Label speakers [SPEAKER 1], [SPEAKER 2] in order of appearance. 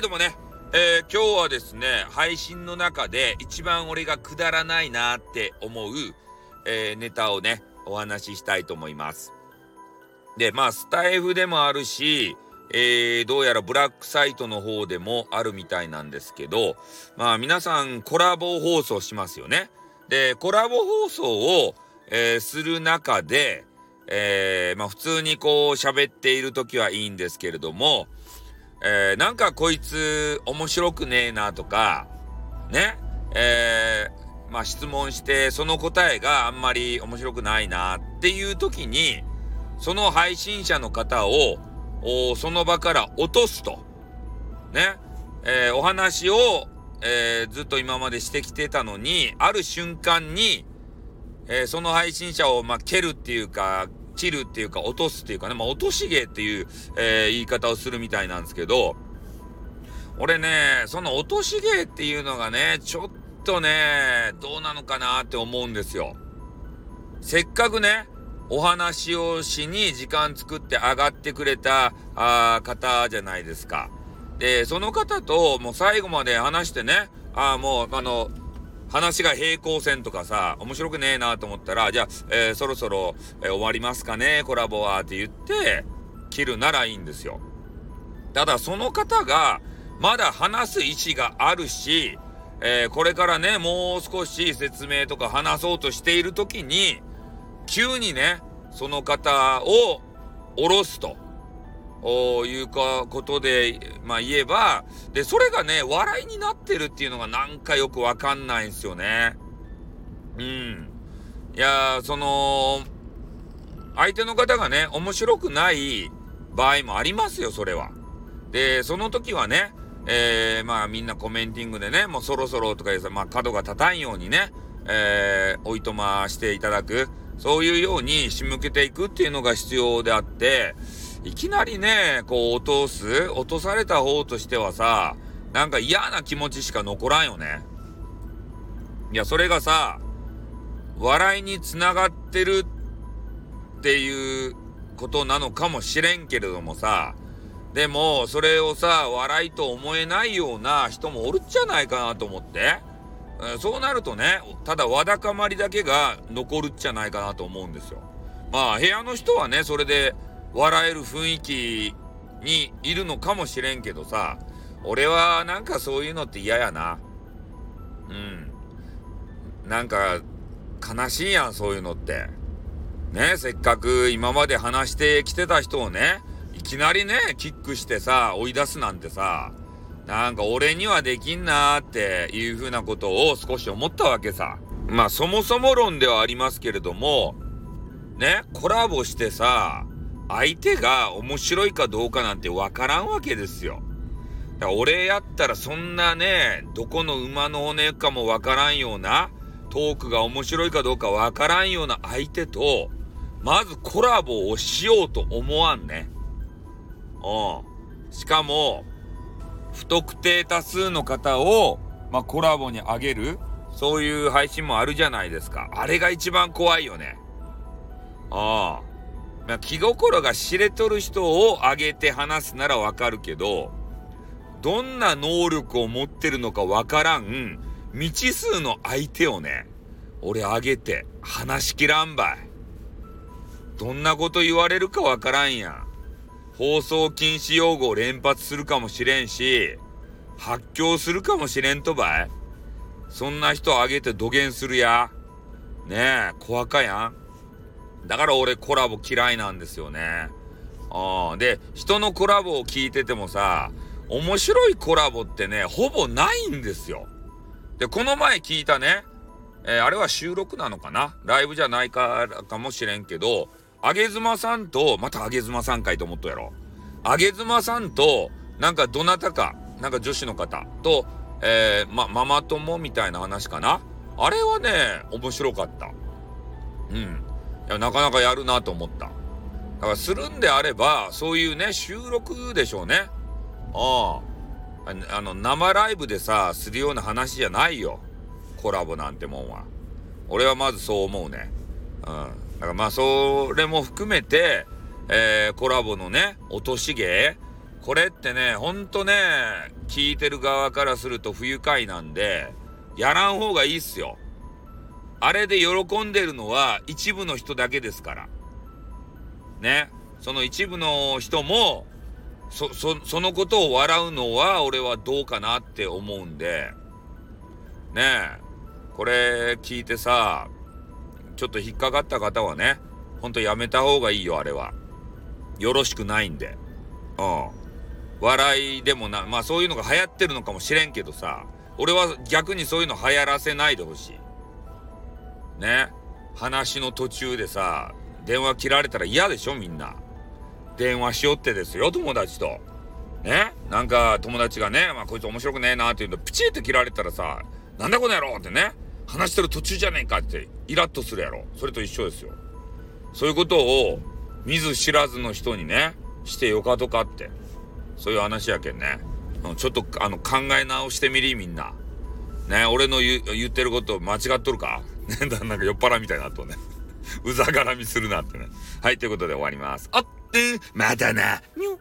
[SPEAKER 1] はいどうもね、えー、今日はですね、配信の中で一番俺がくだらないなって思う、えー、ネタをね、お話ししたいと思います。で、まあ、スタイフでもあるし、えー、どうやらブラックサイトの方でもあるみたいなんですけど、まあ皆さんコラボ放送しますよね。で、コラボ放送を、えー、する中で、えー、まあ普通にこう喋っている時はいいんですけれども、えー、なんかこいつ面白くねえなとか、ね、えー、まあ質問してその答えがあんまり面白くないなっていう時に、その配信者の方を、その場から落とすと。ね、えー、お話を、えー、ずっと今までしてきてたのに、ある瞬間に、えー、その配信者を、まあ、蹴るっていうか、切るっていうか、落とすっていうかね、まあ、落とし芸っていう、えー、言い方をするみたいなんですけど、俺ね、その落とし芸っていうのがね、ちょっとね、どうなのかなって思うんですよ。せっかくね、お話をしに時間作って上がってくれたあ方じゃないですか。で、その方ともう最後まで話してね、ああ、もう、あの、話が平行線とかさ、面白くねえなと思ったら、じゃあ、えー、そろそろ、えー、終わりますかね、コラボはって言って、切るならいいんですよ。ただ、その方が、まだ話す意思があるし、えー、これからね、もう少し説明とか話そうとしている時に、急にね、その方を下ろすと。おいうか、ことで、まあ言えば、で、それがね、笑いになってるっていうのがなんかよくわかんないんですよね。うん。いやその、相手の方がね、面白くない場合もありますよ、それは。で、その時はね、えー、まあみんなコメンティングでね、もうそろそろとかでまあ角が立たんようにね、えー、おいとましていただく、そういうように仕向けていくっていうのが必要であって、いきなりね、こう落とす？落とされた方としてはさ、なんか嫌な気持ちしか残らんよね。いや、それがさ、笑いにつながってるっていうことなのかもしれんけれどもさ、でも、それをさ、笑いと思えないような人もおるんじゃないかなと思って。そうなるとね、ただわだかまりだけが残るんじゃないかなと思うんですよ。まあ、部屋の人はね、それで笑える雰囲気にいるのかもしれんけどさ、俺はなんかそういうのって嫌やな。うん。なんか、悲しいやん、そういうのって。ね、せっかく今まで話してきてた人をね、いきなりね、キックしてさ、追い出すなんてさ、なんか俺にはできんなーっていう風なことを少し思ったわけさ。まあそもそも論ではありますけれども、ね、コラボしてさ、相手が面白いかどうかなんてわからんわけですよ。だから俺やったらそんなね、どこの馬の骨かもわからんような、トークが面白いかどうかわからんような相手と、まずコラボをしようと思わんね。うん。しかも、不特定多数の方を、まあ、コラボにあげる、そういう配信もあるじゃないですか。あれが一番怖いよね。ああ。まあ、気心が知れとる人をあげて話すならわかるけど、どんな能力を持ってるのかわからん未知数の相手をね、俺あげて話しきらんばい。どんなこと言われるかわからんやん。放送禁止用語を連発するかもしれんし、発狂するかもしれんとばい。そんな人あげて土下するや。ねえ、怖かやん。だから俺コラボ嫌いなんですよね。あで、人のコラボを聞いててもさ、面白いコラボってね、ほぼないんですよ。で、この前聞いたね、えー、あれは収録なのかな？ライブじゃないからかもしれんけど、あげずまさんと、またあげずまさんかいと思っとやろ。あげずまさんと、なんかどなたか、なんか女子の方と、えー、ま、ママ友みたいな話かな？あれはね、面白かった。うん。や、なかなかやるなと思った。だからするんであれば、そういうね、収録でしょうね。ああ。あの、生ライブでさ、するような話じゃないよ。コラボなんてもんは。俺はまずそう思うね。うん。だからまあ、それも含めて、えー、コラボのね、落とし芸これってね、ほんとね、聞いてる側からすると不愉快なんで、やらん方がいいっすよ。あれで喜んでるのは一部の人だけですから。ね。その一部の人も、そ、そ、そのことを笑うのは俺はどうかなって思うんで、ねえ、これ聞いてさ、ちょっと引っかかった方はね、ほんとやめた方がいいよ、あれは。よろしくないんで。うん。笑いでもな、まあそういうのが流行ってるのかもしれんけどさ、俺は逆にそういうの流行らせないでほしい。ね。話の途中でさ、電話切られたら嫌でしょ、みんな。電話しよってですよ、友達と。ねなんか友達がね、まあこいつ面白くねえなって言うの、プチって切られたらさ、なんだこの野郎ってね、話してる途中じゃねえかってイラッとするやろ。それと一緒ですよ。そういうことを見ず知らずの人にね、してよかとかって。そういう話やけんね。ちょっとあの考え直してみりみんな。ね、俺の言ってること間違っとるか？ね、なんか酔っ払みたいなとね。うざがらみするなってね。はい、ということで終わります。あって、またな。にょ